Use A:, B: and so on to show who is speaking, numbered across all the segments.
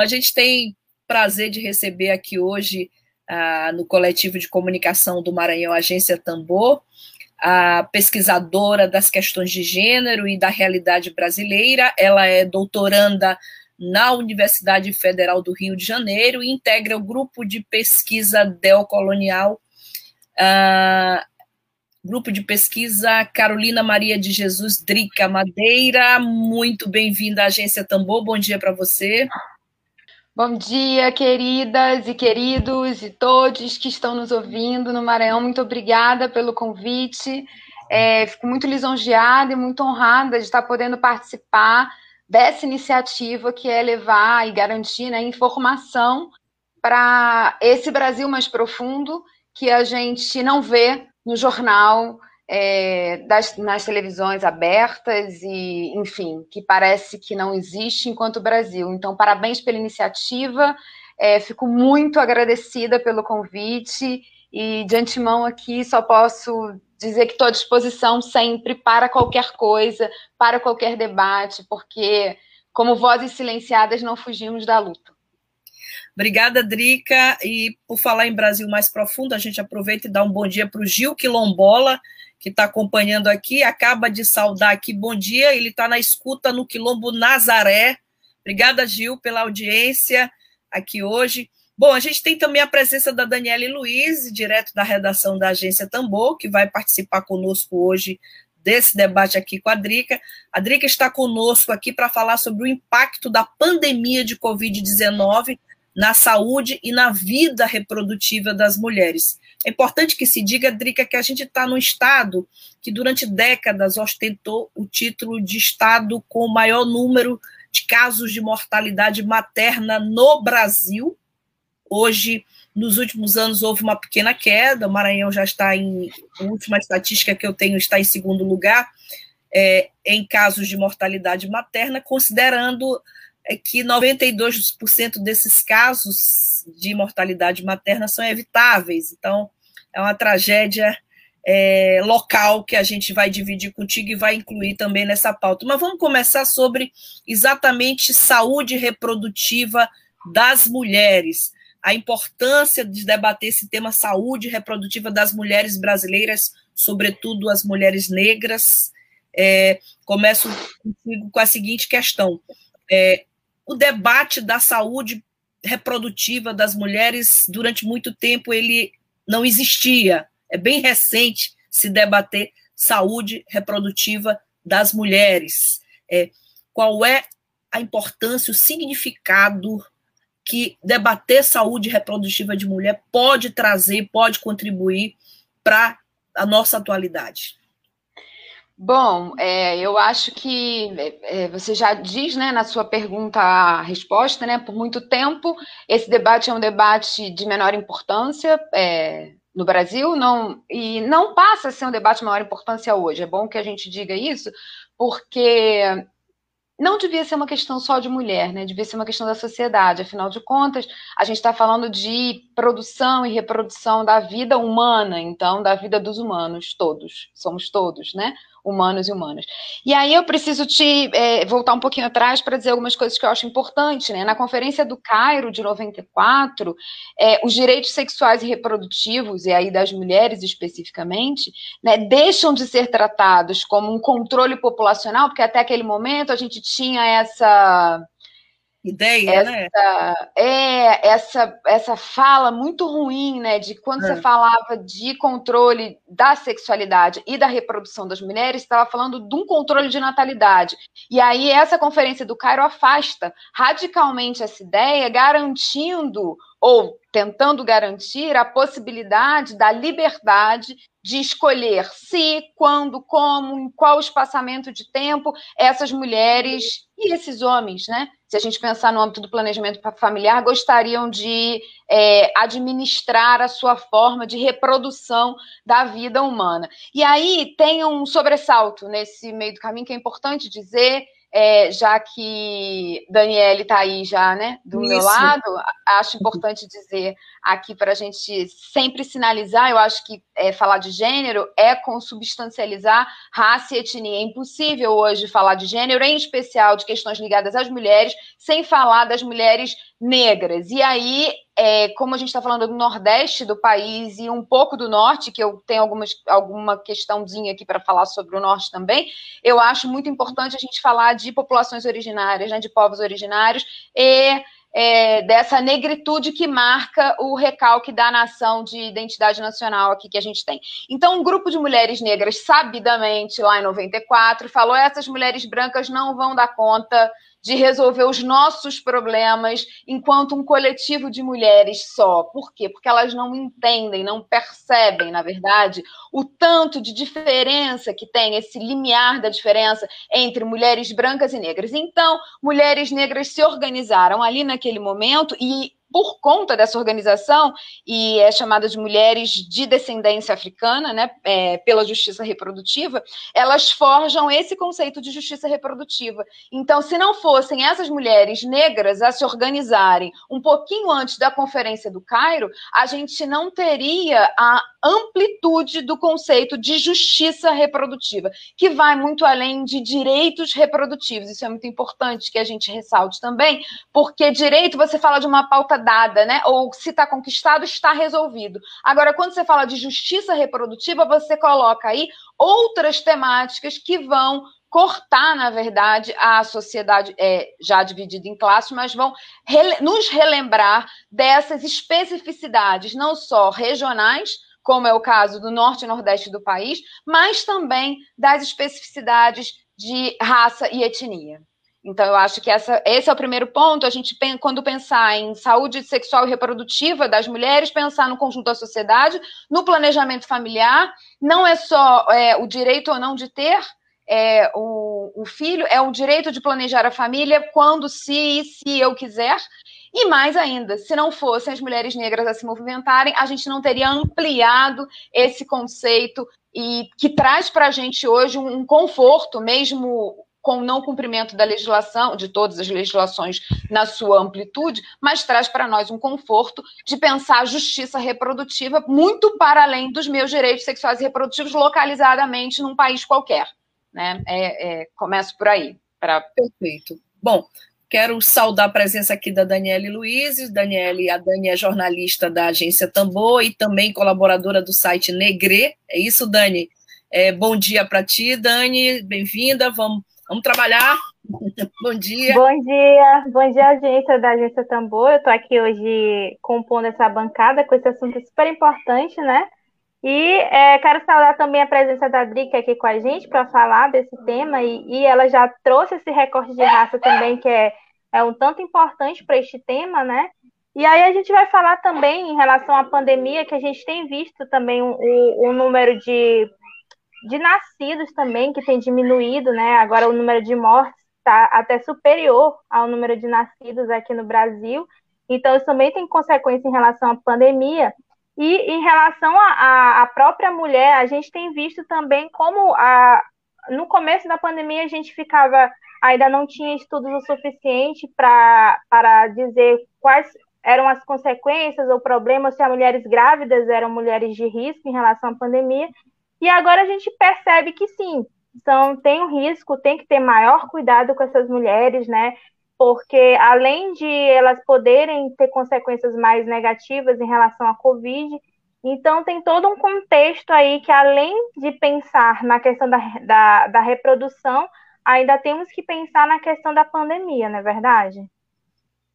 A: A gente tem prazer de receber aqui hoje, ah, no coletivo de comunicação do Maranhão, Agência Tambor, a pesquisadora das questões de gênero e da realidade brasileira. Ela é doutoranda na Universidade Federal do Rio de Janeiro e integra o grupo de pesquisa deocolonial, uh, grupo de pesquisa Carolina Maria de Jesus Drica Madeira. Muito bem-vinda à Agência Tambor. Bom dia para você.
B: Bom dia, queridas e queridos e todos que estão nos ouvindo no Maranhão. Muito obrigada pelo convite. É, fico muito lisonjeada e muito honrada de estar podendo participar dessa iniciativa que é levar e garantir né, informação para esse Brasil mais profundo que a gente não vê no jornal, é, das, nas televisões abertas e, enfim, que parece que não existe enquanto Brasil. Então, parabéns pela iniciativa, é, fico muito agradecida pelo convite e, de antemão, aqui só posso dizer que estou à disposição sempre para qualquer coisa, para qualquer debate, porque, como vozes silenciadas, não fugimos da luta.
A: Obrigada, Drica. E por falar em Brasil mais profundo, a gente aproveita e dá um bom dia para o Gil Quilombola, que está acompanhando aqui, acaba de saudar aqui, bom dia, ele está na escuta no Quilombo Nazaré. Obrigada, Gil, pela audiência aqui hoje. Bom, a gente tem também a presença da Daniela Luiz, direto da redação da Agência Tambor, que vai participar conosco hoje desse debate aqui com a Drica. A Drica está conosco aqui para falar sobre o impacto da pandemia de Covid-19 na saúde e na vida reprodutiva das mulheres. É importante que se diga, Drica, que a gente está num estado que durante décadas ostentou o título de estado com o maior número de casos de mortalidade materna no Brasil. Hoje, nos últimos anos, houve uma pequena queda. O Maranhão já está em. A última estatística que eu tenho está em segundo lugar é, em casos de mortalidade materna, considerando é que 92% desses casos de mortalidade materna são evitáveis. Então, é uma tragédia é, local que a gente vai dividir contigo e vai incluir também nessa pauta. Mas vamos começar sobre exatamente saúde reprodutiva das mulheres, a importância de debater esse tema saúde reprodutiva das mulheres brasileiras, sobretudo as mulheres negras. É, começo contigo com a seguinte questão: é, o debate da saúde reprodutiva das mulheres durante muito tempo ele não existia. É bem recente se debater saúde reprodutiva das mulheres. É, qual é a importância, o significado que debater saúde reprodutiva de mulher pode trazer, pode contribuir para a nossa atualidade?
B: Bom, é, eu acho que é, é, você já diz, né, na sua pergunta a resposta, né? Por muito tempo, esse debate é um debate de menor importância é, no Brasil, não e não passa a ser um debate de maior importância hoje. É bom que a gente diga isso, porque não devia ser uma questão só de mulher, né? Devia ser uma questão da sociedade. Afinal de contas, a gente está falando de produção e reprodução da vida humana, então da vida dos humanos, todos, somos todos, né? Humanos e humanas. E aí eu preciso te é, voltar um pouquinho atrás para dizer algumas coisas que eu acho importantes. Né? Na Conferência do Cairo, de 94, é, os direitos sexuais e reprodutivos, e aí das mulheres especificamente, né, deixam de ser tratados como um controle populacional, porque até aquele momento a gente tinha essa
A: ideia, né?
B: essa, né? É, essa, essa fala muito ruim, né? De quando é. você falava de controle da sexualidade e da reprodução das mulheres, estava falando de um controle de natalidade. E aí, essa conferência do Cairo afasta radicalmente essa ideia, garantindo ou tentando garantir a possibilidade da liberdade de escolher se, quando, como, em qual espaçamento de tempo essas mulheres e esses homens, né? Se a gente pensar no âmbito do planejamento familiar, gostariam de é, administrar a sua forma de reprodução da vida humana. E aí tem um sobressalto nesse meio do caminho que é importante dizer é, já que Daniele está aí já, né, do Isso. meu lado, acho importante dizer aqui para a gente sempre sinalizar, eu acho que é, falar de gênero é consubstancializar raça e etnia. É impossível hoje falar de gênero, em especial de questões ligadas às mulheres, sem falar das mulheres negras. E aí, é, como a gente está falando do Nordeste do país e um pouco do Norte, que eu tenho algumas, alguma questãozinha aqui para falar sobre o Norte também, eu acho muito importante a gente falar de populações originárias, né, de povos originários e é, dessa negritude que marca o recalque da nação de identidade nacional aqui que a gente tem. Então, um grupo de mulheres negras, sabidamente, lá em 94, falou: essas mulheres brancas não vão dar conta de resolver os nossos problemas enquanto um coletivo de mulheres só. Por quê? Porque elas não entendem, não percebem, na verdade, o tanto de diferença que tem, esse limiar da diferença entre mulheres brancas e negras. Então, mulheres negras se organizaram ali naquele momento e por conta dessa organização, e é chamada de mulheres de descendência africana, né, é, pela justiça reprodutiva, elas forjam esse conceito de justiça reprodutiva. Então, se não fossem essas mulheres negras a se organizarem um pouquinho antes da Conferência do Cairo, a gente não teria a amplitude do conceito de justiça reprodutiva, que vai muito além de direitos reprodutivos. Isso é muito importante que a gente ressalte também, porque direito você fala de uma pauta dada, né? Ou se está conquistado, está resolvido. Agora, quando você fala de justiça reprodutiva, você coloca aí outras temáticas que vão cortar, na verdade, a sociedade é, já dividida em classes, mas vão rele nos relembrar dessas especificidades, não só regionais, como é o caso do norte e nordeste do país, mas também das especificidades de raça e etnia. Então, eu acho que essa, esse é o primeiro ponto. A gente, quando pensar em saúde sexual e reprodutiva das mulheres, pensar no conjunto da sociedade, no planejamento familiar, não é só é, o direito ou não de ter é, o, o filho, é o direito de planejar a família quando, se, se eu quiser. E mais ainda, se não fossem as mulheres negras a se movimentarem, a gente não teria ampliado esse conceito e que traz para a gente hoje um, um conforto, mesmo com o não cumprimento da legislação, de todas as legislações na sua amplitude, mas traz para nós um conforto de pensar a justiça reprodutiva muito para além dos meus direitos sexuais e reprodutivos localizadamente num país qualquer. Né? É, é, começo por aí. Pra...
A: Perfeito. Bom, quero saudar a presença aqui da Daniele Luiz. Daniele, a Dani é jornalista da agência Tambor e também colaboradora do site Negre. É isso, Dani? É, bom dia para ti, Dani. Bem-vinda. Vamos Vamos trabalhar? Bom dia.
C: Bom dia, bom dia, agência da Agência Tambor. Eu estou aqui hoje compondo essa bancada com esse assunto super importante, né? E é, quero saudar também a presença da Drica aqui com a gente para falar desse tema, e, e, ela já trouxe esse recorte de raça também, que é, é um tanto importante para este tema, né? E aí a gente vai falar também em relação à pandemia, que a gente tem visto também o, o, o número de de nascidos também, que tem diminuído, né? Agora o número de mortes está até superior ao número de nascidos aqui no Brasil. Então, isso também tem consequência em relação à pandemia. E em relação à própria mulher, a gente tem visto também como a, no começo da pandemia a gente ficava, ainda não tinha estudos o suficiente para dizer quais eram as consequências ou problemas, se as mulheres grávidas eram mulheres de risco em relação à pandemia. E agora a gente percebe que sim, são, tem um risco, tem que ter maior cuidado com essas mulheres, né? Porque além de elas poderem ter consequências mais negativas em relação à Covid, então tem todo um contexto aí que, além de pensar na questão da, da, da reprodução, ainda temos que pensar na questão da pandemia, não é verdade?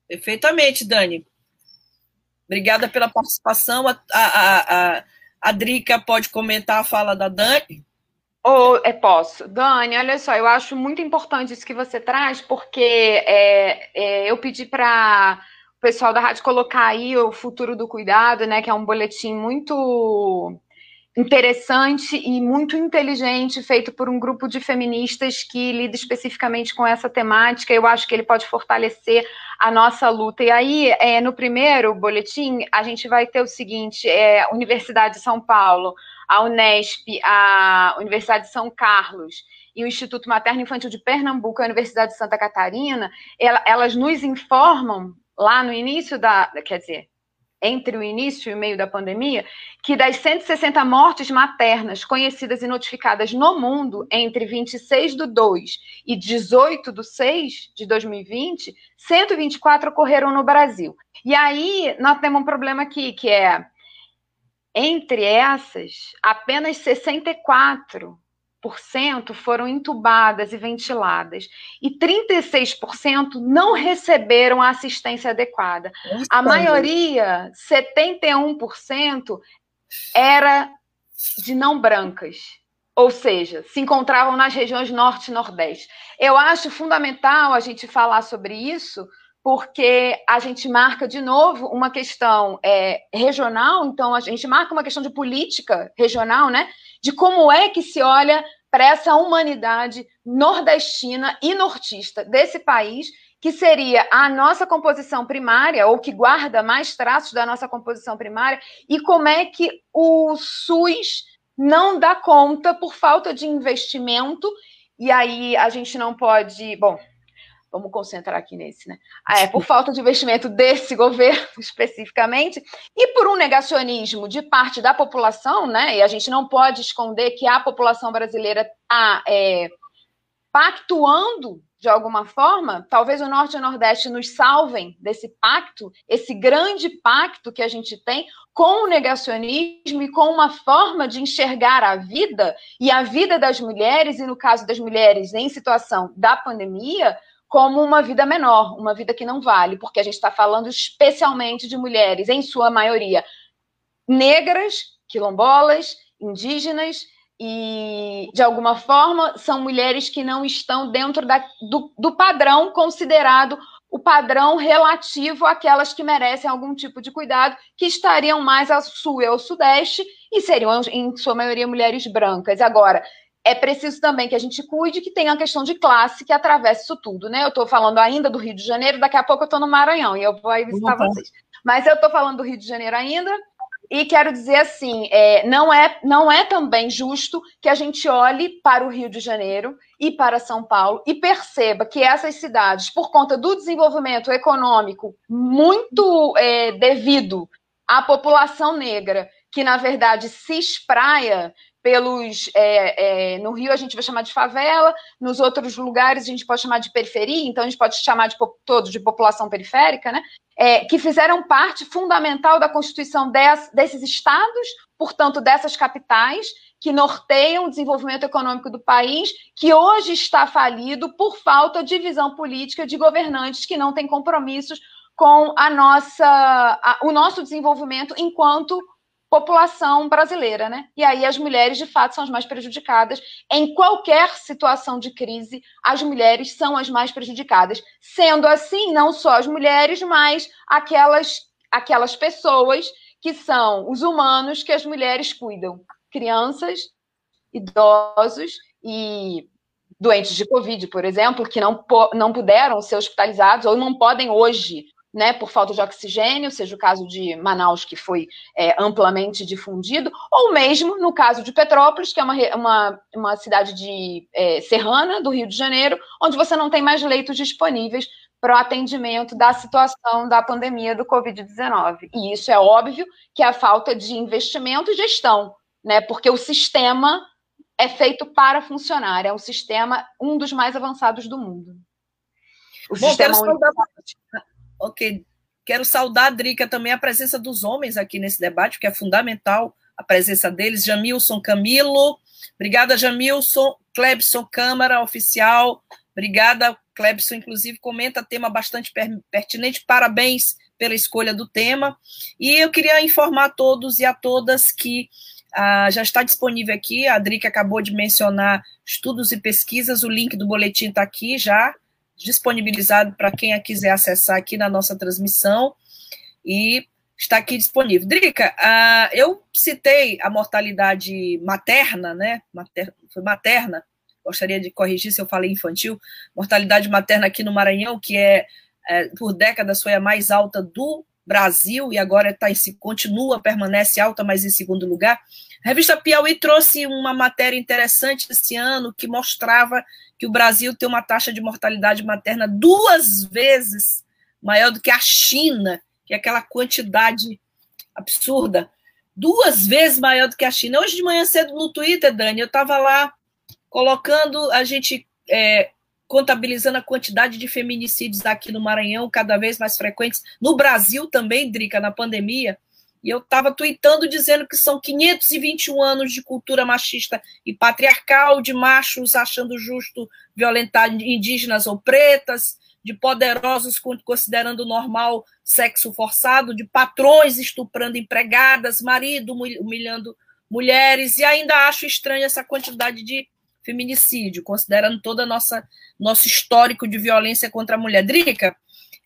A: Perfeitamente, Dani. Obrigada pela participação. A, a, a, a Drica pode comentar a fala da Dani?
B: Oh, é, posso. Dani, olha só, eu acho muito importante isso que você traz, porque é, é, eu pedi para o pessoal da rádio colocar aí o Futuro do Cuidado, né, que é um boletim muito interessante e muito inteligente, feito por um grupo de feministas que lida especificamente com essa temática. Eu acho que ele pode fortalecer a nossa luta. E aí, é, no primeiro boletim, a gente vai ter o seguinte: é, Universidade de São Paulo, a Unesp, a Universidade de São Carlos e o Instituto Materno Infantil de Pernambuco, a Universidade de Santa Catarina, elas nos informam lá no início da, quer dizer, entre o início e o meio da pandemia, que das 160 mortes maternas conhecidas e notificadas no mundo entre 26 do 2 e 18 do 6 de 2020, 124 ocorreram no Brasil. E aí nós temos um problema aqui, que é entre essas, apenas 64 foram entubadas e ventiladas e 36% não receberam a assistência adequada. A maioria, 71%, era de não brancas, ou seja, se encontravam nas regiões norte e nordeste. Eu acho fundamental a gente falar sobre isso, porque a gente marca de novo uma questão é, regional, então a gente marca uma questão de política regional, né? De como é que se olha para essa humanidade nordestina e nortista desse país, que seria a nossa composição primária, ou que guarda mais traços da nossa composição primária, e como é que o SUS não dá conta por falta de investimento, e aí a gente não pode. Bom, Vamos concentrar aqui nesse, né? Ah, é, por falta de investimento desse governo especificamente, e por um negacionismo de parte da população, né? E a gente não pode esconder que a população brasileira está é, pactuando de alguma forma, talvez o Norte e o Nordeste nos salvem desse pacto, esse grande pacto que a gente tem com o negacionismo e com uma forma de enxergar a vida e a vida das mulheres, e no caso das mulheres em situação da pandemia, como uma vida menor, uma vida que não vale, porque a gente está falando especialmente de mulheres, em sua maioria, negras, quilombolas, indígenas, e de alguma forma são mulheres que não estão dentro da, do, do padrão considerado o padrão relativo àquelas que merecem algum tipo de cuidado, que estariam mais ao sul e ao sudeste, e seriam, em sua maioria, mulheres brancas. Agora, é preciso também que a gente cuide que tem a questão de classe que atravessa isso tudo, né? Eu estou falando ainda do Rio de Janeiro, daqui a pouco eu estou no Maranhão e eu vou aí visitar vocês. Mas eu estou falando do Rio de Janeiro ainda e quero dizer assim, é, não, é, não é também justo que a gente olhe para o Rio de Janeiro e para São Paulo e perceba que essas cidades, por conta do desenvolvimento econômico muito é, devido à população negra, que na verdade se espraia pelos. É, é, no Rio a gente vai chamar de favela, nos outros lugares a gente pode chamar de periferia, então a gente pode chamar de todos de população periférica, né? É, que fizeram parte fundamental da constituição des, desses estados, portanto, dessas capitais, que norteiam o desenvolvimento econômico do país, que hoje está falido por falta de visão política de governantes que não têm compromissos com a nossa, a, o nosso desenvolvimento enquanto população brasileira, né? E aí as mulheres, de fato, são as mais prejudicadas. Em qualquer situação de crise, as mulheres são as mais prejudicadas. Sendo assim, não só as mulheres, mas aquelas, aquelas pessoas que são os humanos que as mulheres cuidam. Crianças, idosos e doentes de Covid, por exemplo, que não, não puderam ser hospitalizados ou não podem hoje né, por falta de oxigênio, seja o caso de Manaus, que foi é, amplamente difundido, ou mesmo no caso de Petrópolis, que é uma, uma, uma cidade de é, serrana do Rio de Janeiro, onde você não tem mais leitos disponíveis para o atendimento da situação da pandemia do Covid-19. E isso é óbvio que é a falta de investimento e gestão, né, porque o sistema é feito para funcionar, é um sistema, um dos mais avançados do mundo.
A: O Bom, sistema Ok. Quero saudar, Drica, também a presença dos homens aqui nesse debate, que é fundamental a presença deles. Jamilson Camilo. Obrigada, Jamilson. Clebson Câmara, oficial. Obrigada, Clebson. Inclusive, comenta tema bastante pertinente. Parabéns pela escolha do tema. E eu queria informar a todos e a todas que ah, já está disponível aqui. A Drica acabou de mencionar estudos e pesquisas. O link do boletim está aqui já disponibilizado para quem a quiser acessar aqui na nossa transmissão. E está aqui disponível. Drica, uh, eu citei a mortalidade materna, né? Mater, foi materna, gostaria de corrigir se eu falei infantil, mortalidade materna aqui no Maranhão, que é, é por décadas foi a mais alta do Brasil e agora tá continua, permanece alta, mas em segundo lugar. A revista Piauí trouxe uma matéria interessante esse ano que mostrava que o Brasil tem uma taxa de mortalidade materna duas vezes maior do que a China, que é aquela quantidade absurda, duas vezes maior do que a China. Hoje de manhã cedo no Twitter, Dani, eu estava lá colocando a gente é, contabilizando a quantidade de feminicídios aqui no Maranhão, cada vez mais frequentes, no Brasil também, Drica, na pandemia. E eu estava tweetando dizendo que são 521 anos de cultura machista e patriarcal, de machos achando justo violentar indígenas ou pretas, de poderosos considerando normal sexo forçado, de patrões estuprando empregadas, marido humilhando mulheres, e ainda acho estranha essa quantidade de feminicídio, considerando todo o nosso histórico de violência contra a mulher. Drica,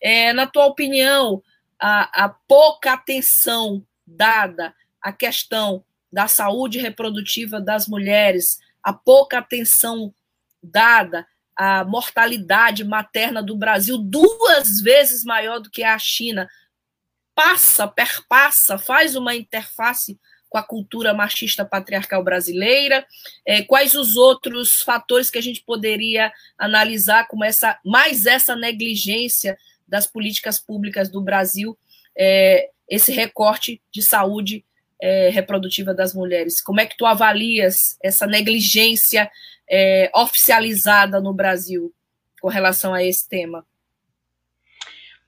A: é, na tua opinião, a, a pouca atenção dada à questão da saúde reprodutiva das mulheres, a pouca atenção dada a mortalidade materna do Brasil duas vezes maior do que a China, passa, perpassa, faz uma interface com a cultura machista patriarcal brasileira, é, quais os outros fatores que a gente poderia analisar como essa mais essa negligência das políticas públicas do Brasil, é, esse recorte de saúde é, reprodutiva das mulheres. Como é que tu avalias essa negligência é, oficializada no Brasil com relação a esse tema?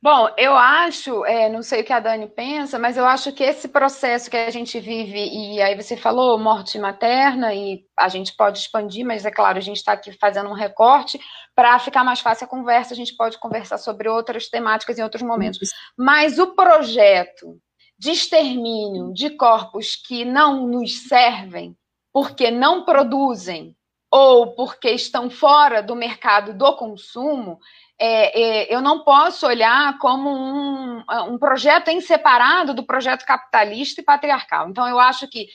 B: Bom, eu acho, é, não sei o que a Dani pensa, mas eu acho que esse processo que a gente vive, e aí você falou morte materna, e a gente pode expandir, mas é claro, a gente está aqui fazendo um recorte, para ficar mais fácil a conversa, a gente pode conversar sobre outras temáticas em outros momentos. Mas o projeto de extermínio de corpos que não nos servem, porque não produzem ou porque estão fora do mercado do consumo, é, é, eu não posso olhar como um, um projeto em separado do projeto capitalista e patriarcal. Então, eu acho que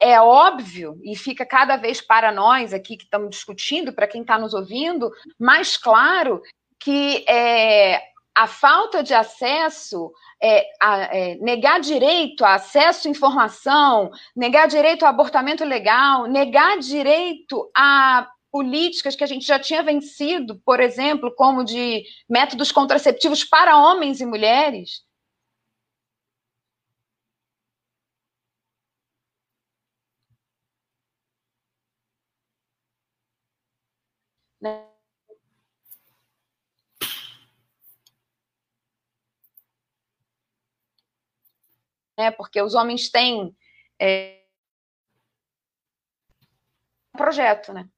B: é óbvio e fica cada vez para nós aqui que estamos discutindo, para quem está nos ouvindo, mais claro que é, a falta de acesso é, a, é, negar direito a acesso à informação, negar direito ao abortamento legal, negar direito a políticas que a gente já tinha vencido, por exemplo, como de métodos contraceptivos para homens e mulheres. Né? Porque os homens têm é, um projeto, né?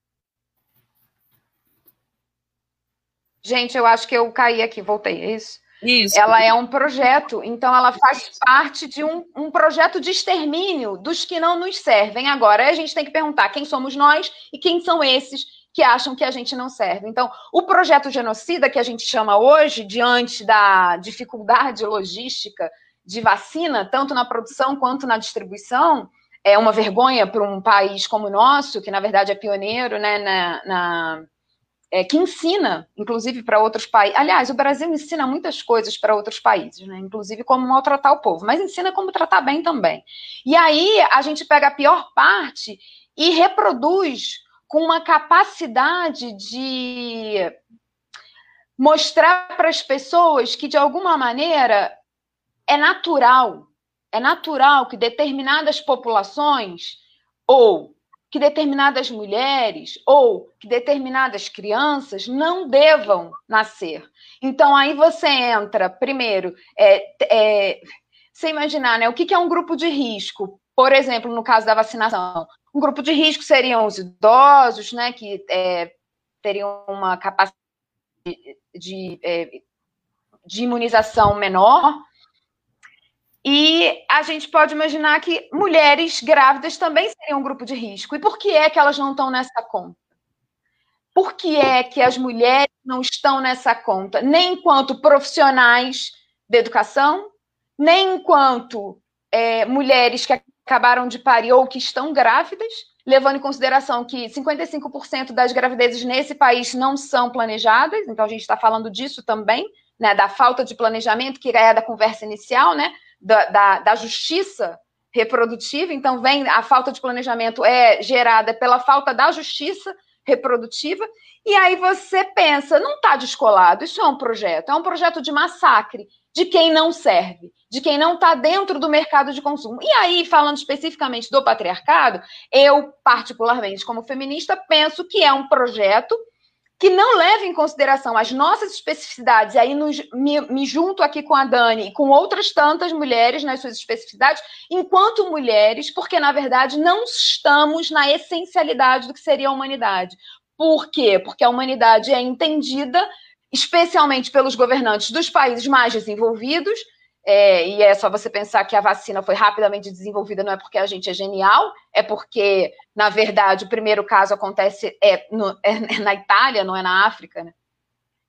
B: Gente, eu acho que eu caí aqui, voltei, é isso? Isso. Ela é um projeto, então ela faz parte de um, um projeto de extermínio dos que não nos servem. Agora, a gente tem que perguntar quem somos nós e quem são esses que acham que a gente não serve. Então, o projeto genocida, que a gente chama hoje, diante da dificuldade logística de vacina, tanto na produção quanto na distribuição, é uma vergonha para um país como o nosso, que na verdade é pioneiro, né, na, na é, que ensina, inclusive para outros países. Aliás, o Brasil ensina muitas coisas para outros países, né, inclusive como maltratar o povo, mas ensina como tratar bem também. E aí a gente pega a pior parte e reproduz com uma capacidade de mostrar para as pessoas que de alguma maneira é natural, é natural que determinadas populações ou que determinadas mulheres ou que determinadas crianças não devam nascer. Então aí você entra, primeiro, é, é, você imaginar, né? O que, é um grupo de risco? Por exemplo, no caso da vacinação, um grupo de risco seriam os idosos, né? Que é, teriam uma capacidade de, de, é, de imunização menor, e a gente pode imaginar que mulheres grávidas também seriam um grupo de risco. E por que é que elas não estão nessa conta? Por que é que as mulheres não estão nessa conta? Nem enquanto profissionais da educação, nem enquanto é, mulheres que acabaram de parir ou que estão grávidas, levando em consideração que 55% das gravidezes nesse país não são planejadas, então a gente está falando disso também, né, da falta de planejamento, que é da conversa inicial, né, da, da, da justiça reprodutiva, então vem a falta de planejamento é gerada pela falta da justiça reprodutiva, e aí você pensa, não está descolado, isso é um projeto, é um projeto de massacre de quem não serve, de quem não está dentro do mercado de consumo. E aí, falando especificamente do patriarcado, eu, particularmente como feminista, penso que é um projeto que não leva em consideração as nossas especificidades, e aí nos, me, me, junto aqui com a Dani e com outras tantas mulheres nas suas especificidades, enquanto mulheres, porque na verdade não estamos na essencialidade do que seria a humanidade. Por quê? Porque a humanidade é entendida, especialmente pelos governantes dos países mais desenvolvidos, é, e é só você pensar que a vacina foi rapidamente desenvolvida, não é porque a gente é genial, é porque, na verdade, o primeiro caso acontece é, no, é na Itália, não é na África, né?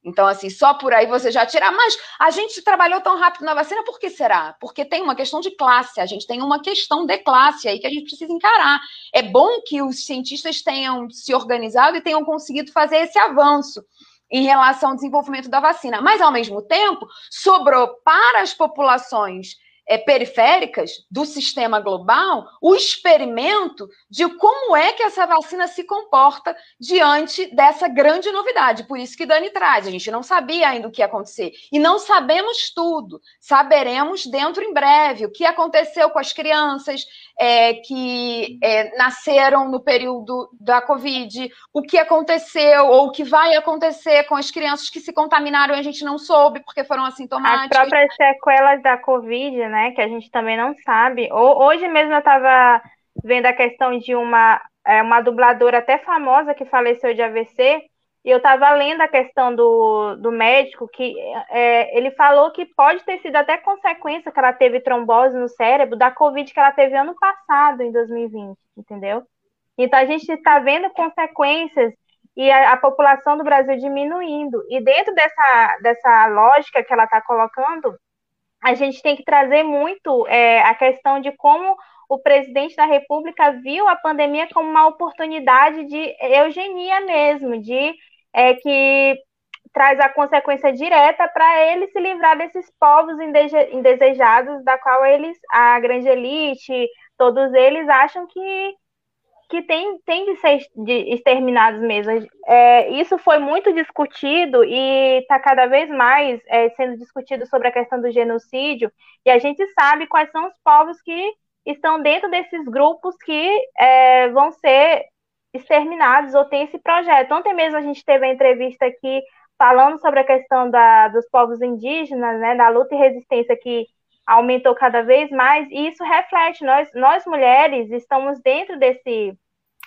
B: Então, assim, só por aí você já tira. Mas a gente trabalhou tão rápido na vacina, por que será? Porque tem uma questão de classe, a gente tem uma questão de classe aí que a gente precisa encarar. É bom que os cientistas tenham se organizado e tenham conseguido fazer esse avanço em relação ao desenvolvimento da vacina. Mas, ao mesmo tempo, sobrou para as populações é, periféricas do sistema global o experimento de como é que essa vacina se comporta diante dessa grande novidade. Por isso que Dani traz, a gente não sabia ainda o que ia acontecer. E não sabemos tudo. Saberemos dentro em breve o que aconteceu com as crianças é, que é, nasceram no período da Covid, o que aconteceu ou o que vai acontecer com as crianças que se contaminaram e a gente não soube porque foram assintomáticas.
C: As próprias sequelas da Covid, né, que a gente também não sabe. Hoje mesmo eu estava vendo a questão de uma, é, uma dubladora até famosa que faleceu de AVC, e eu estava lendo a questão do, do médico, que é, ele falou que pode ter sido até consequência que ela teve trombose no cérebro da Covid que ela teve ano passado, em 2020, entendeu? Então a gente está vendo consequências e a, a, população do Brasil diminuindo. E dentro dessa, dessa lógica que ela está colocando, a gente tem que trazer muito é, a questão de como o presidente da República viu a pandemia como uma oportunidade de eugenia mesmo, de é, que traz a consequência direta para ele se livrar desses povos indesejados, da qual eles, a grande elite, todos eles acham que que tem, tem de ser exterminados mesmo. É, isso foi muito discutido e está cada vez mais é, sendo discutido sobre a questão do genocídio, e a gente sabe quais são os povos que estão dentro desses grupos que é, vão ser exterminados ou tem esse projeto. Ontem mesmo a gente teve a entrevista aqui falando sobre a questão da, dos povos indígenas, né, da luta e resistência que aumentou cada vez mais, e isso reflete, nós, nós mulheres estamos dentro desse,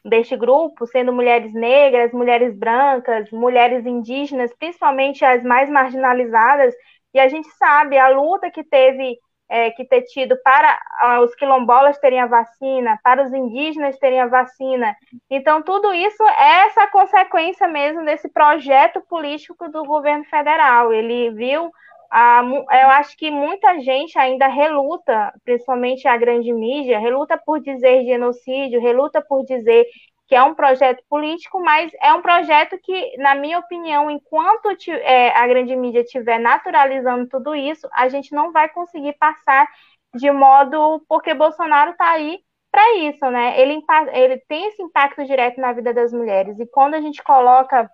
C: deste grupo, sendo mulheres negras, mulheres brancas, mulheres indígenas, principalmente as mais marginalizadas, e a gente sabe a luta que teve é, que ter tido para uh, os quilombolas terem a vacina, para os indígenas terem a vacina. Então, tudo isso é essa consequência mesmo desse projeto político do governo federal. Ele viu, eu acho que muita gente ainda reluta, principalmente a grande mídia, reluta por dizer genocídio, reluta por dizer que é um projeto político, mas é um projeto que, na minha opinião, enquanto é, a grande mídia estiver naturalizando tudo isso, a gente não vai conseguir passar de modo porque Bolsonaro está aí para isso, né? Ele, ele tem esse impacto direto na vida das mulheres. E quando a gente coloca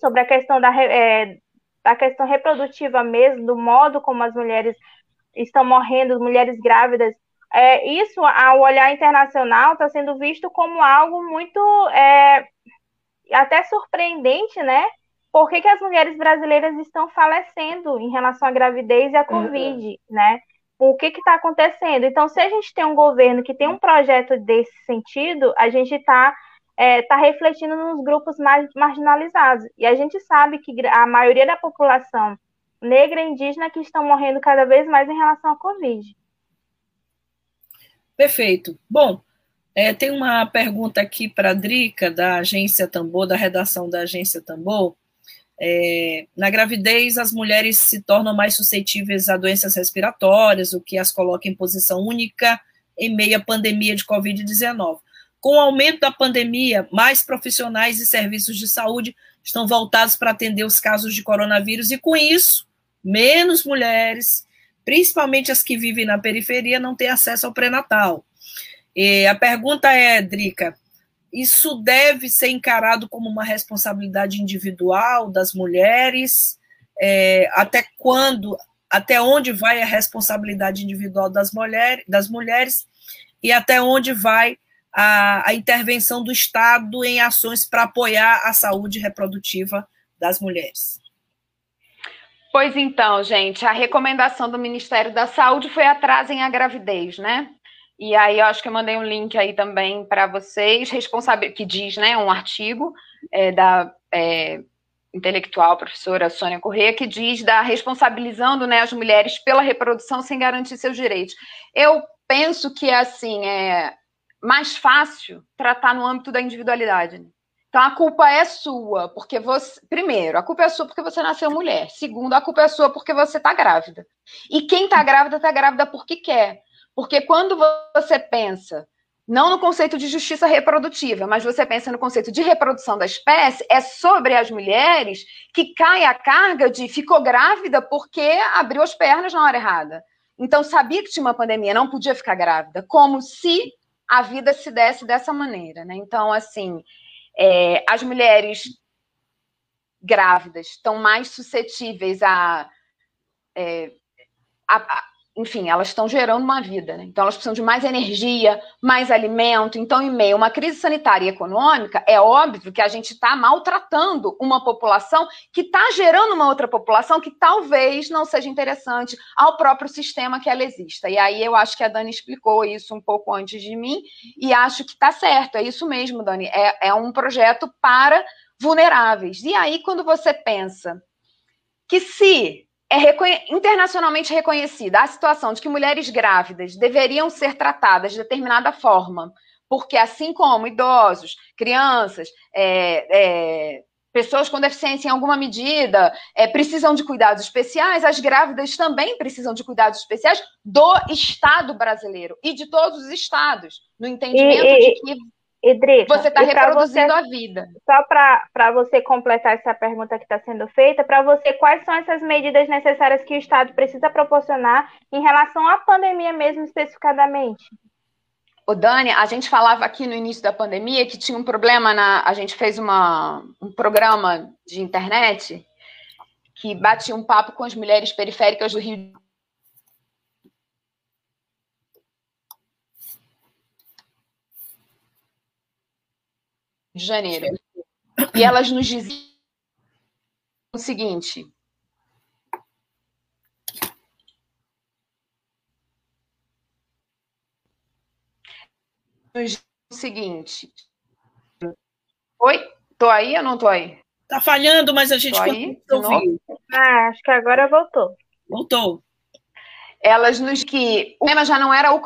C: sobre a questão da, é, da questão reprodutiva mesmo, do modo como as mulheres estão morrendo, mulheres grávidas, é, isso, ao olhar internacional, está sendo visto como algo muito é, até surpreendente, né? Por que, que, as mulheres brasileiras estão falecendo em relação à gravidez e à Covid, uhum. né? O que está acontecendo? Então, se a gente tem um governo que tem um projeto desse sentido, a gente está é, tá refletindo nos grupos mais marginalizados. E a gente sabe que a maioria da população negra e indígena que estão morrendo cada vez mais em relação à Covid.
A: Perfeito. Bom, é, tem uma pergunta aqui para a Drica, da Agência Tambor, da redação da Agência Tambor. É, na gravidez, as mulheres se tornam mais suscetíveis a doenças respiratórias, o que as coloca em posição única em meio à pandemia de Covid-19. Com o aumento da pandemia, mais profissionais e serviços de saúde estão voltados para atender os casos de coronavírus, e com isso, menos mulheres, principalmente as que vivem na periferia, não têm acesso ao pré-natal. a pergunta é, Drica, isso deve ser encarado como uma responsabilidade individual das mulheres? É, até quando, até onde vai a responsabilidade individual das, mulher, das mulheres e até onde vai a, a intervenção do Estado em ações para apoiar a saúde reprodutiva das mulheres?
B: Pois então, gente, a recomendação do Ministério da Saúde foi atrasem a gravidez, né? E aí, eu acho que eu mandei um link aí também para vocês, responsável que diz, né, um artigo é, da é, intelectual professora Sônia Corrêa, que diz da responsabilizando né, as mulheres pela reprodução sem garantir seus direitos. Eu penso que assim é mais fácil tratar no âmbito da individualidade. Né? Então a culpa é sua, porque você. Primeiro, a culpa é sua porque você nasceu mulher. Segundo, a culpa é sua porque você está grávida. E quem está grávida, está grávida porque quer. Porque quando você pensa não no conceito de justiça reprodutiva, mas você pensa no conceito de reprodução da espécie, é sobre as mulheres que cai a carga de ficou grávida porque abriu as pernas na hora errada. Então sabia que tinha uma pandemia, não podia ficar grávida, como se a vida se desse dessa maneira, né? Então, assim, é, as mulheres grávidas estão mais suscetíveis a, é, a, a enfim, elas estão gerando uma vida, né? Então elas precisam de mais energia, mais alimento. Então, em meio a uma crise sanitária e econômica, é óbvio que a gente está maltratando uma população que está gerando uma outra população que talvez não seja interessante ao próprio sistema que ela exista. E aí eu acho que a Dani explicou isso um pouco antes de mim, e acho que está certo, é isso mesmo, Dani. É, é um projeto para vulneráveis. E aí, quando você pensa que se é internacionalmente reconhecida a situação de que mulheres grávidas deveriam ser tratadas de determinada forma, porque assim como idosos, crianças, é, é, pessoas com deficiência em alguma medida é, precisam de cuidados especiais, as grávidas também precisam de cuidados especiais do Estado brasileiro e de todos os estados, no entendimento e, de que Idrita, você está reproduzindo você, a vida.
C: Só para você completar essa pergunta que está sendo feita, para você, quais são essas medidas necessárias que o Estado precisa proporcionar em relação à pandemia mesmo especificadamente?
B: O Dani, a gente falava aqui no início da pandemia que tinha um problema na. A gente fez uma, um programa de internet que batia um papo com as mulheres periféricas do Rio de Janeiro. E elas nos diziam o seguinte: o seguinte. Oi? Tô aí ou não tô aí?
A: Tá falhando, mas a gente
B: conseguiu
C: ouvir. Ah, acho que agora voltou.
A: Voltou.
B: Elas nos que o tema já não era o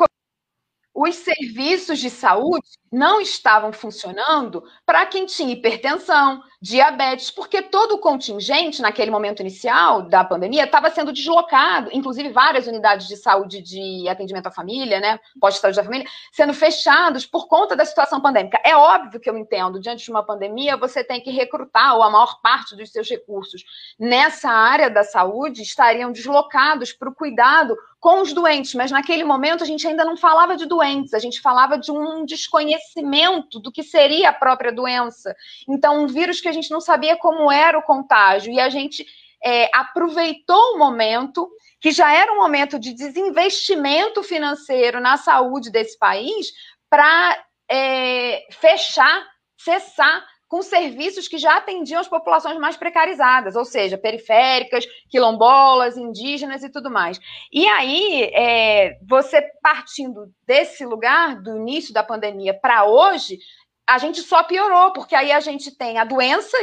B: os serviços de saúde não estavam funcionando para quem tinha hipertensão, diabetes, porque todo o contingente, naquele momento inicial da pandemia, estava sendo deslocado, inclusive várias unidades de saúde de atendimento à família, né, pós-saúde da família, sendo fechados por conta da situação pandêmica. É óbvio que eu entendo, diante de uma pandemia, você tem que recrutar, ou a maior parte dos seus recursos nessa área da saúde estariam deslocados para o cuidado com os doentes, mas naquele momento a gente ainda não falava de doentes, a gente falava de um desconhecimento do que seria a própria doença. Então, um vírus que a gente não sabia como era o contágio, e a gente é, aproveitou o momento, que já era um momento de desinvestimento financeiro na saúde desse país, para é, fechar, cessar com serviços que já atendiam as populações mais precarizadas, ou seja, periféricas, quilombolas, indígenas e tudo mais. E aí, é, você partindo desse lugar, do início da pandemia para hoje, a gente só piorou, porque aí a gente tem a doença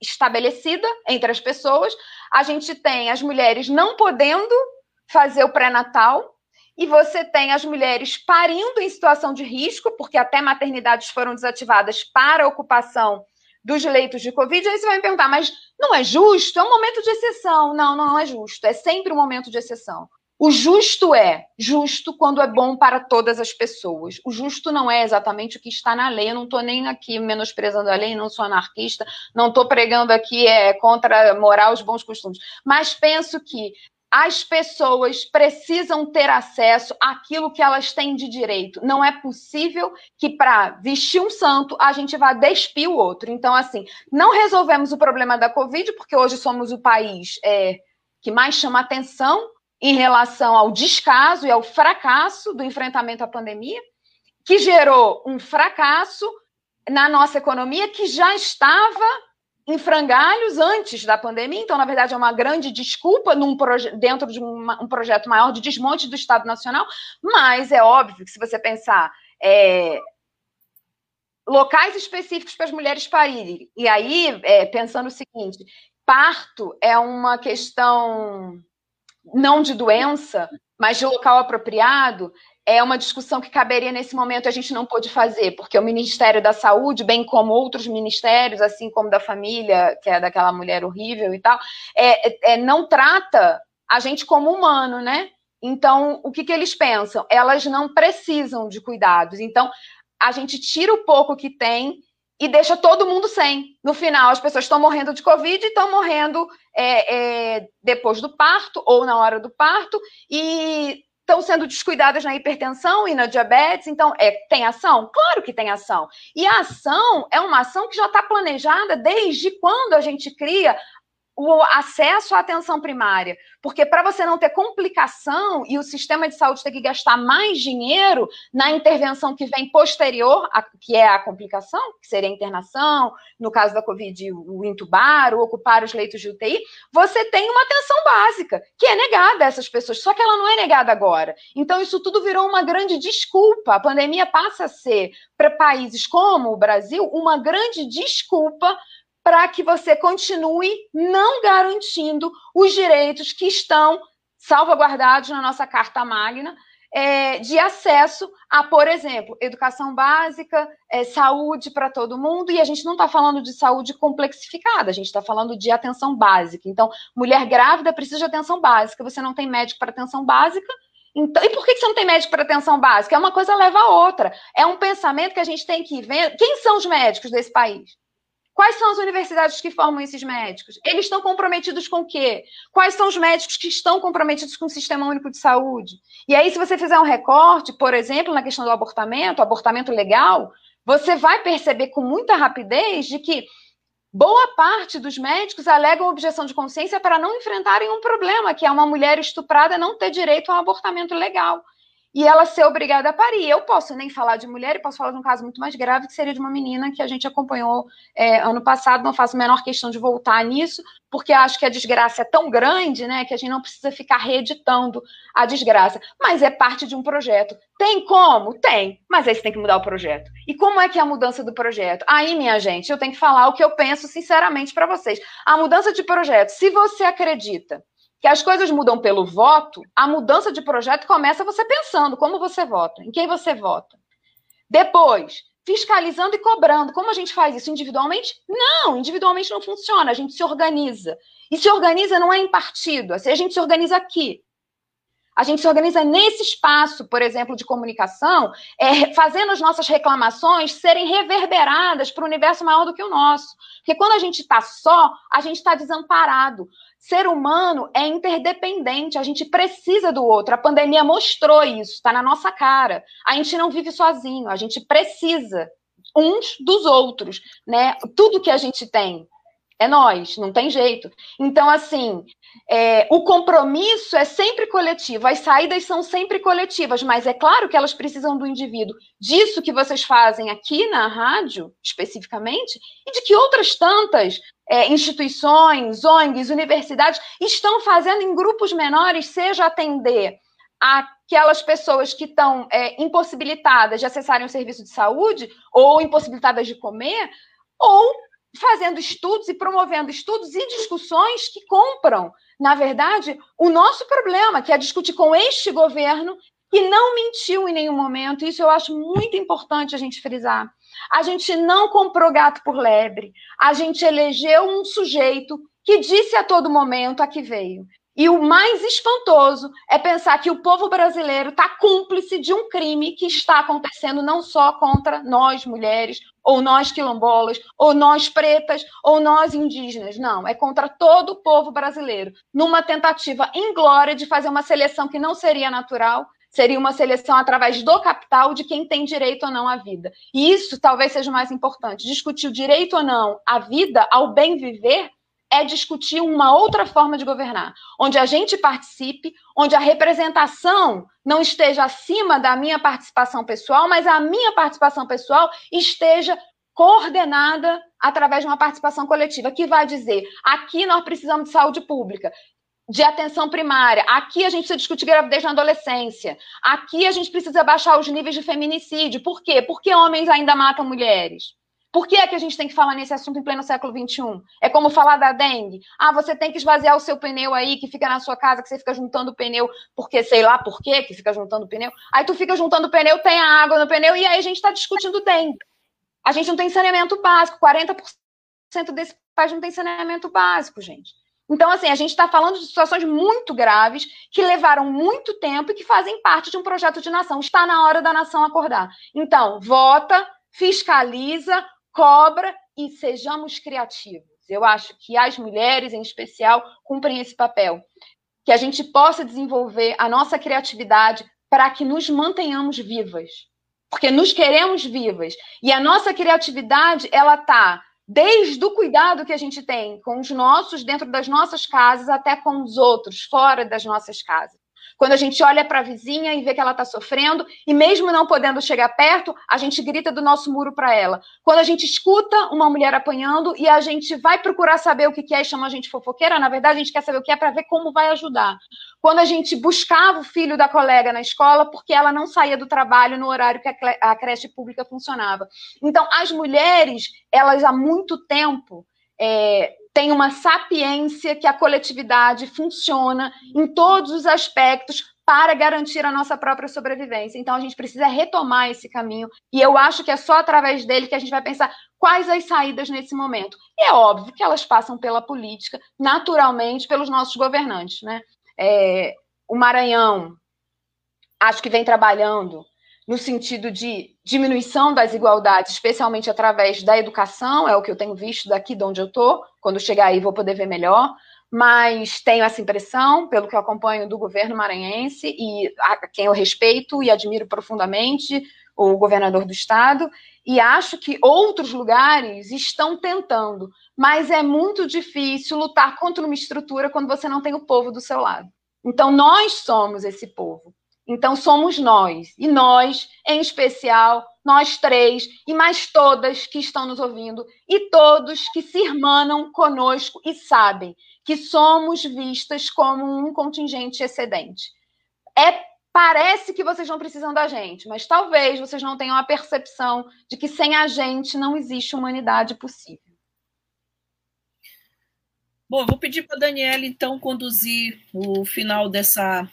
B: estabelecida entre as pessoas, a gente tem as mulheres não podendo fazer o pré-natal, e você tem as mulheres parindo em situação de risco, porque até maternidades foram desativadas para ocupação dos leitos de Covid. Aí você vai me perguntar, mas não é justo? É um momento de exceção. Não, não, não é justo. É sempre um momento de exceção. O justo é justo quando é bom para todas as pessoas. O justo não é exatamente o que está na lei. Eu não estou nem aqui menosprezando a lei, não sou anarquista, não estou pregando aqui é, contra moral, os bons costumes. Mas penso que as pessoas precisam ter acesso àquilo que elas têm de direito. Não é possível que para vestir um santo a gente vá despir o outro. Então, assim, não resolvemos o problema da Covid, porque hoje somos o país é, que mais chama atenção em relação ao descaso e ao fracasso do enfrentamento à pandemia, que gerou um fracasso na nossa economia que já estava em frangalhos antes da pandemia, então, na verdade, é uma grande desculpa dentro de uma, um projeto maior de desmonte do Estado Nacional, mas é óbvio que se você pensar é, locais específicos para as mulheres parirem, e aí, é, pensando o seguinte, parto é uma questão não de doença, mas de local apropriado, é uma discussão que caberia nesse momento a gente não pôde fazer, porque o Ministério da Saúde, bem como outros ministérios, assim como da família, que é daquela mulher horrível e tal, é, é, não trata a gente como humano, né? Então, o que, que eles pensam? Elas não precisam de cuidados. Então, a gente tira o pouco que tem e deixa todo mundo sem. No final, as pessoas estão morrendo de Covid e estão morrendo é, é, depois do parto ou na hora do parto, e estão sendo descuidadas na hipertensão e na diabetes. Então, é, tem ação? Claro que tem ação. E a ação é uma ação que já está planejada desde quando a gente cria o acesso à atenção primária. Porque para você não ter complicação e o sistema de saúde ter que gastar mais dinheiro na intervenção que vem posterior, a, que é a complicação, que seria a internação, no caso da Covid, o intubar, o ocupar os leitos de UTI, você tem uma atenção básica, que é negada a essas pessoas, só que ela não é negada agora. Então, isso tudo virou uma grande desculpa. A pandemia passa a ser, para países como o Brasil, uma grande desculpa para que você continue não garantindo os direitos que estão salvaguardados na nossa Carta Magna é, de acesso a, por exemplo, educação básica, é, saúde para todo mundo, e a gente não está falando de saúde complexificada, a gente está falando de atenção básica. Então, mulher grávida precisa de atenção básica, você não tem médico para atenção básica, então, e por que você não tem médico para atenção básica? É uma coisa leva a outra. É um pensamento que a gente tem que ver. Quem são os médicos desse país? Quais são as universidades que formam esses médicos? Eles estão comprometidos com o quê? Quais são os médicos que estão comprometidos com o Sistema Único de Saúde? E aí, se você fizer um recorte, por exemplo, na questão do abortamento, abortamento legal, você vai perceber com muita rapidez de que boa parte dos médicos alegam objeção de consciência para não enfrentarem um problema, que é uma mulher estuprada não ter direito a um abortamento legal e ela ser obrigada a parir. Eu posso nem falar de mulher, e posso falar de um caso muito mais grave, que seria de uma menina que a gente acompanhou é, ano passado. Não faço a menor questão de voltar nisso, porque acho que a desgraça é tão grande, né, que a gente não precisa ficar reeditando a desgraça. Mas é parte de um projeto. Tem como? Tem. Mas aí você tem que mudar o projeto. E como é que é a mudança do projeto? Aí, minha gente, eu tenho que falar o que eu penso sinceramente para vocês. A mudança de projeto, se você acredita que as coisas mudam pelo voto, a mudança de projeto começa você pensando como você vota, em quem você vota. Depois, fiscalizando e cobrando. Como a gente faz isso individualmente? Não, individualmente não funciona. A gente se organiza. E se organiza não é em partido, assim, a gente se organiza aqui. A gente se organiza nesse espaço, por exemplo, de comunicação, é, fazendo as nossas reclamações serem reverberadas para o universo maior do que o nosso. Porque quando a gente está só, a gente está desamparado. Ser humano é interdependente, a gente precisa do outro. A pandemia mostrou isso, está na nossa cara. A gente não vive sozinho, a gente precisa uns dos outros, né? Tudo que a gente tem é nós, não tem jeito. Então, assim, é, o compromisso é sempre coletivo, as saídas são sempre coletivas, mas é claro que elas precisam do indivíduo. Disso que vocês fazem aqui na rádio, especificamente, e de que outras tantas é, instituições, ONGs, universidades estão fazendo em grupos menores, seja atender aquelas pessoas que estão é, impossibilitadas de acessarem o serviço de saúde ou impossibilitadas de comer, ou fazendo estudos e promovendo estudos e discussões que compram, na verdade, o nosso problema, que é discutir com este governo que não mentiu em nenhum momento. Isso eu acho muito importante a gente frisar. A gente não comprou gato por lebre. A gente elegeu um sujeito que disse a todo momento a que veio. E o mais espantoso é pensar que o povo brasileiro está cúmplice de um crime que está acontecendo não só contra nós mulheres, ou nós quilombolas, ou nós pretas, ou nós indígenas. Não, é contra todo o povo brasileiro, numa tentativa inglória de fazer uma seleção que não seria natural, seria uma seleção através do capital de quem tem direito ou não à vida. E isso talvez seja o mais importante. Discutir o direito ou não à vida, ao bem viver, é discutir uma outra forma de governar, onde a gente participe, onde a representação não esteja acima da minha participação pessoal, mas a minha participação pessoal esteja coordenada através de uma participação coletiva, que vai dizer: aqui nós precisamos de saúde pública, de atenção primária, aqui a gente precisa discutir gravidez na adolescência, aqui a gente precisa baixar os níveis de feminicídio. Por quê? Porque homens ainda matam mulheres. Por que é que a gente tem que falar nesse assunto em pleno século XXI? É como falar da dengue. Ah, você tem que esvaziar o seu pneu aí, que fica na sua casa, que você fica juntando pneu, porque sei lá por quê que fica juntando pneu. Aí tu fica juntando pneu, tem a água no pneu, e aí a gente está discutindo dengue. A gente não tem saneamento básico. 40% desse país não tem saneamento básico, gente. Então, assim, a gente está falando de situações muito graves, que levaram muito tempo e que fazem parte de um projeto de nação. Está na hora da nação acordar. Então, vota, fiscaliza, cobra e sejamos criativos. Eu acho que as mulheres, em especial, cumprem esse papel. Que a gente possa desenvolver a nossa criatividade para que nos mantenhamos vivas. Porque nos queremos vivas. E a nossa criatividade, ela está desde o cuidado que a gente tem com os nossos, dentro das nossas casas, até com os outros, fora das nossas casas. Quando a gente olha para a vizinha e vê que ela está sofrendo, e mesmo não podendo chegar perto, a gente grita do nosso muro para ela. Quando a gente escuta uma mulher apanhando e a gente vai procurar saber o que é e chama a gente fofoqueira, na verdade a gente quer saber o que é para ver como vai ajudar. Quando a gente buscava o filho da colega na escola porque ela não saía do trabalho no horário que a creche pública funcionava. Então, as mulheres, elas há muito tempo é, tem uma sapiência que a coletividade funciona em todos os aspectos para garantir a nossa própria sobrevivência. Então a gente precisa retomar esse caminho e eu acho que é só através dele que a gente vai pensar quais as saídas nesse momento. E é óbvio que elas passam pela política, naturalmente pelos nossos governantes, né? É, o Maranhão, acho que vem trabalhando no sentido de diminuição das desigualdades, especialmente através da educação, é o que eu tenho visto daqui de onde eu estou, quando chegar aí vou poder ver melhor, mas tenho essa impressão, pelo que eu acompanho do governo maranhense, e a quem eu respeito e admiro profundamente, o governador do estado, e acho que outros lugares estão tentando, mas é muito difícil lutar contra uma estrutura quando você não tem o povo do seu lado. Então, nós somos esse povo. Então, somos nós, e nós, em especial, nós três, e mais todas que estão nos ouvindo, e todos que se irmanam conosco e sabem que somos vistas como um contingente excedente. É parece que vocês não precisam da gente, mas talvez vocês não tenham a percepção de que sem a gente não existe humanidade possível.
A: Bom, vou pedir para a Daniela, então, conduzir o final dessa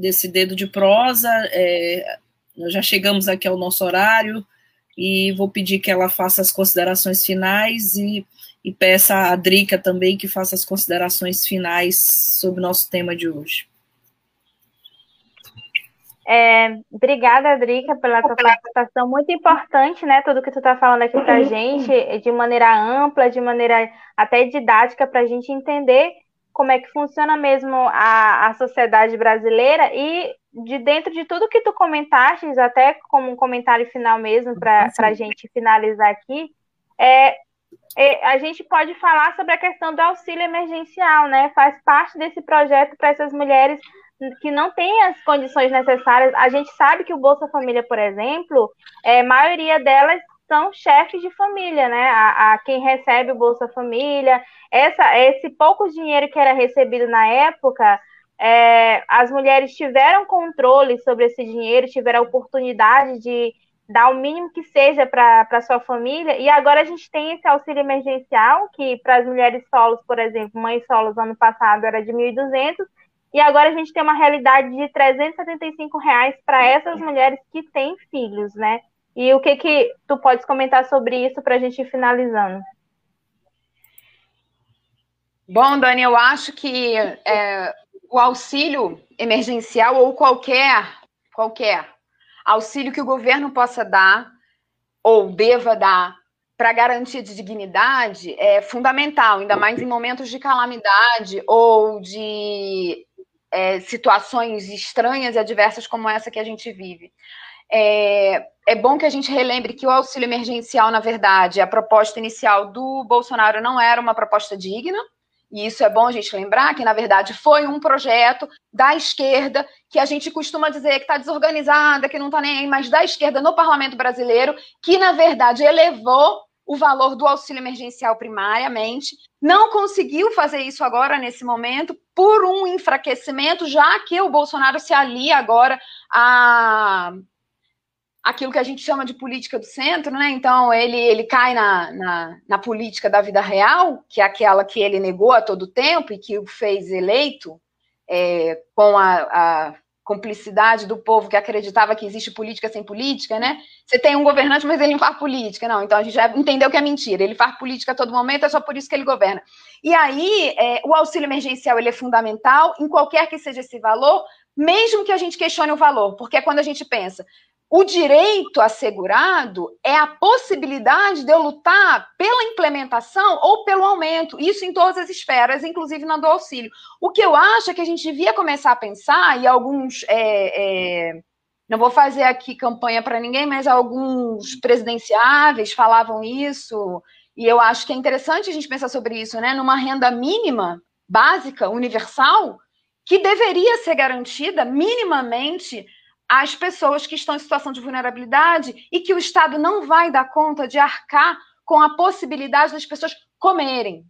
A: desse dedo de prosa. É, nós já chegamos aqui ao nosso horário e vou pedir que ela faça as considerações finais e, e peça a Drica também que faça as considerações finais sobre o nosso tema de hoje.
C: É, obrigada, Drica, pela tua participação. Muito importante, né? Tudo que tu está falando aqui para a gente, de maneira ampla, de maneira até didática, para a gente entender como é que funciona mesmo a, a sociedade brasileira e de dentro de tudo que tu comentaste, até como um comentário final mesmo para a gente finalizar aqui, é, é, a gente pode falar sobre a questão do auxílio emergencial, né? Faz parte desse projeto para essas mulheres que não têm as condições necessárias. A gente sabe que o Bolsa Família, por exemplo, é, a maioria delas são chefes de família, né? A, a, quem recebe o Bolsa Família, essa, esse pouco dinheiro que era recebido na época, é, as mulheres tiveram controle sobre esse dinheiro, tiveram a oportunidade de dar o mínimo que seja para sua família, e agora a gente tem esse auxílio emergencial, que para as mulheres solos, por exemplo, mães solos, ano passado era de 1.200, e agora a gente tem uma realidade de 375 reais para essas mulheres que têm filhos, né? E o que que tu podes comentar sobre isso para a gente ir finalizando?
B: Bom, Dani, eu acho que é, o auxílio emergencial ou qualquer qualquer auxílio que o governo possa dar ou deva dar para garantia de dignidade é fundamental, ainda mais em momentos de calamidade ou de é, situações estranhas e adversas como essa que a gente vive. É, é, bom que a gente relembre que o auxílio emergencial, na verdade, a proposta inicial do Bolsonaro não era uma proposta digna, e isso é bom a gente lembrar que, na verdade, foi um projeto da esquerda, que a gente costuma dizer que está desorganizada, que não está nem aí, mas da esquerda no parlamento brasileiro, que, na verdade, elevou o valor do auxílio emergencial primariamente, não conseguiu fazer isso agora, nesse momento, por um enfraquecimento, já que o Bolsonaro se alia agora a aquilo que a gente chama de política do centro, né? Então ele, ele cai na, na, na, política da vida real, que é aquela que ele negou a todo tempo e que o fez eleito é, com a, a, cumplicidade do povo que acreditava que existe política sem política, né? Você tem um governante, mas ele não faz política, não. Então a gente já entendeu que é mentira. Ele faz política a todo momento, é só por isso que ele governa. E aí é, o auxílio emergencial ele é fundamental em qualquer que seja esse valor, mesmo que a gente questione o valor, porque é quando a gente pensa, o direito assegurado é a possibilidade de eu lutar pela implementação ou pelo aumento, isso em todas as esferas, inclusive na do auxílio. O que eu acho é que a gente devia começar a pensar, e alguns. É, é, não vou fazer aqui campanha para ninguém, mas alguns presidenciáveis falavam isso, e eu acho que é interessante a gente pensar sobre isso, né? Numa renda mínima, básica, universal, que deveria ser garantida minimamente às pessoas que estão em situação de vulnerabilidade e que o Estado não vai dar conta de arcar com a possibilidade das pessoas comerem.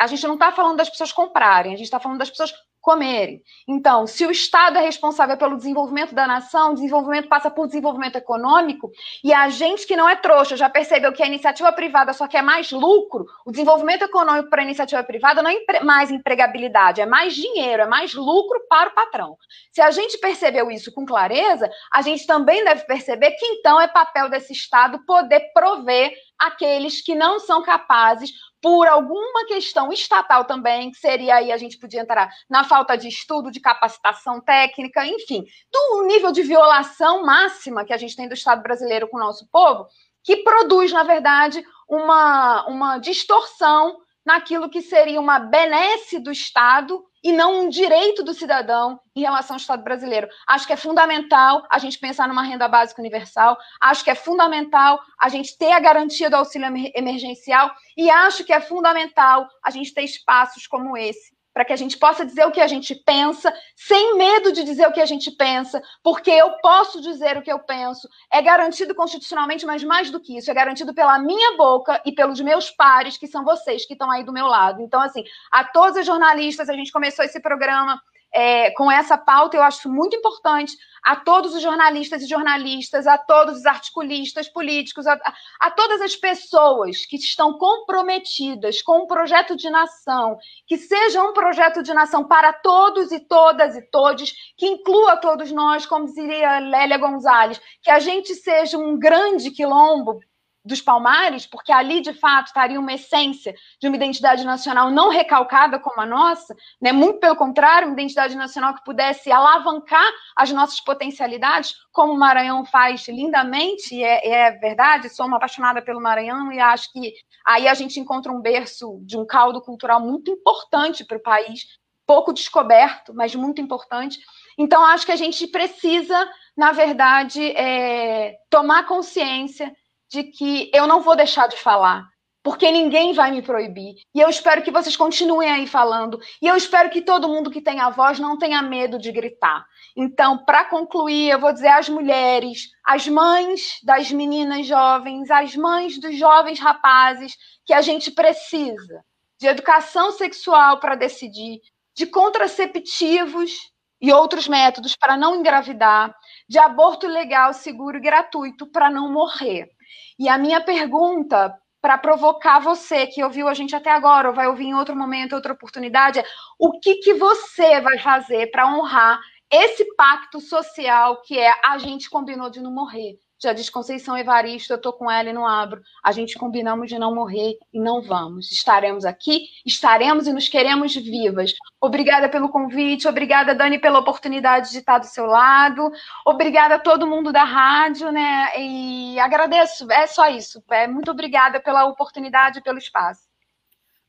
B: A gente não está falando das pessoas comprarem, a gente está falando das pessoas comerem. Então, se o Estado é responsável pelo desenvolvimento da nação, desenvolvimento passa por desenvolvimento econômico, e a gente que não é trouxa já percebeu que a iniciativa privada só quer mais lucro, o desenvolvimento econômico para a iniciativa privada não é mais empregabilidade, é mais dinheiro, é mais lucro para o patrão. Se a gente percebeu isso com clareza, a gente também deve perceber que então é papel desse Estado poder prover aqueles que não são capazes por alguma questão estatal também, que seria aí a gente podia entrar na falta de estudo, de capacitação técnica, enfim, do nível de violação máxima que a gente tem do Estado brasileiro com o nosso povo, que produz, na verdade, uma, uma distorção naquilo que seria uma benesse do Estado e não um direito do cidadão em relação ao Estado brasileiro. Acho que é fundamental a gente pensar numa renda básica universal, acho que é fundamental a gente ter a garantia do auxílio emergencial e acho que é fundamental a gente ter espaços como esse para que a gente possa dizer o que a gente pensa, sem medo de dizer o que a gente pensa, porque eu posso dizer o que eu penso. É garantido constitucionalmente, mas mais do que isso, é garantido pela minha boca e pelos meus pares, que são vocês que estão aí do meu lado. Então, assim, a todos os jornalistas, a gente começou esse programa é, com essa pauta, eu acho muito importante a todos os jornalistas e jornalistas, a todos os articulistas políticos, a, a todas as pessoas que estão comprometidas com um projeto de nação, que seja um projeto de nação para todos e todas e todos, que inclua todos nós, como diria Lélia Gonzalez, que a gente seja um grande quilombo dos Palmares, porque ali de fato estaria uma essência de uma identidade nacional não recalcada como a nossa, né? muito pelo contrário, uma identidade nacional que pudesse alavancar as nossas potencialidades, como o Maranhão faz lindamente, e é, é verdade, sou uma apaixonada pelo Maranhão e acho que aí a gente encontra um berço de um caldo cultural muito importante para o país, pouco descoberto, mas muito importante. Então, acho que a gente precisa, na verdade, é, tomar consciência de que eu não vou deixar de falar, porque ninguém vai me proibir. E eu espero que vocês continuem aí falando. E eu espero que todo mundo que tem a voz não tenha medo de gritar. Então, para concluir, eu vou dizer às mulheres, às mães das meninas jovens, às mães dos jovens rapazes, que a gente precisa de educação sexual para decidir, de contraceptivos e outros métodos para não engravidar, de aborto legal, seguro e gratuito para não morrer. E a minha pergunta para provocar você que ouviu a gente até agora ou vai ouvir em outro momento, outra oportunidade, é o que, que você vai fazer para honrar esse pacto social que é a gente combinou de não morrer, Já diz Conceição Evaristo, eu estou com ela e não abro. A gente combinamos de não morrer e não vamos. Estaremos aqui, estaremos e nos queremos vivas. Obrigada pelo convite, obrigada, Dani, pela oportunidade de estar do seu lado. Obrigada a todo mundo da rádio, né? E agradeço, é só isso. É, muito obrigada pela oportunidade e pelo espaço.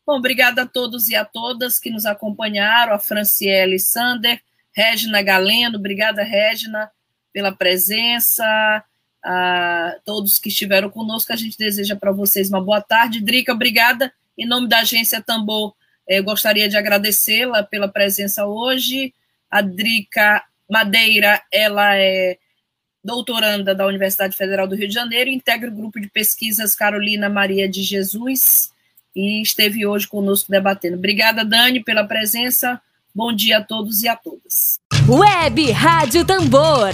A: Bom, obrigada a todos e a todas que nos acompanharam, a Franciele Sander, Regina Galeno, obrigada, Regina, pela presença, a todos que estiveram conosco, a gente deseja para vocês uma boa tarde. Drica, obrigada. Em nome da agência Tambor, eh, eu gostaria de agradecê-la pela presença hoje. A Drica Madeira, ela é doutoranda da Universidade Federal do Rio de Janeiro, integra o grupo de pesquisas Carolina Maria de Jesus e esteve hoje conosco debatendo. Obrigada, Dani, pela presença. Bom dia a todos e a todas.
D: Web Rádio Tambor,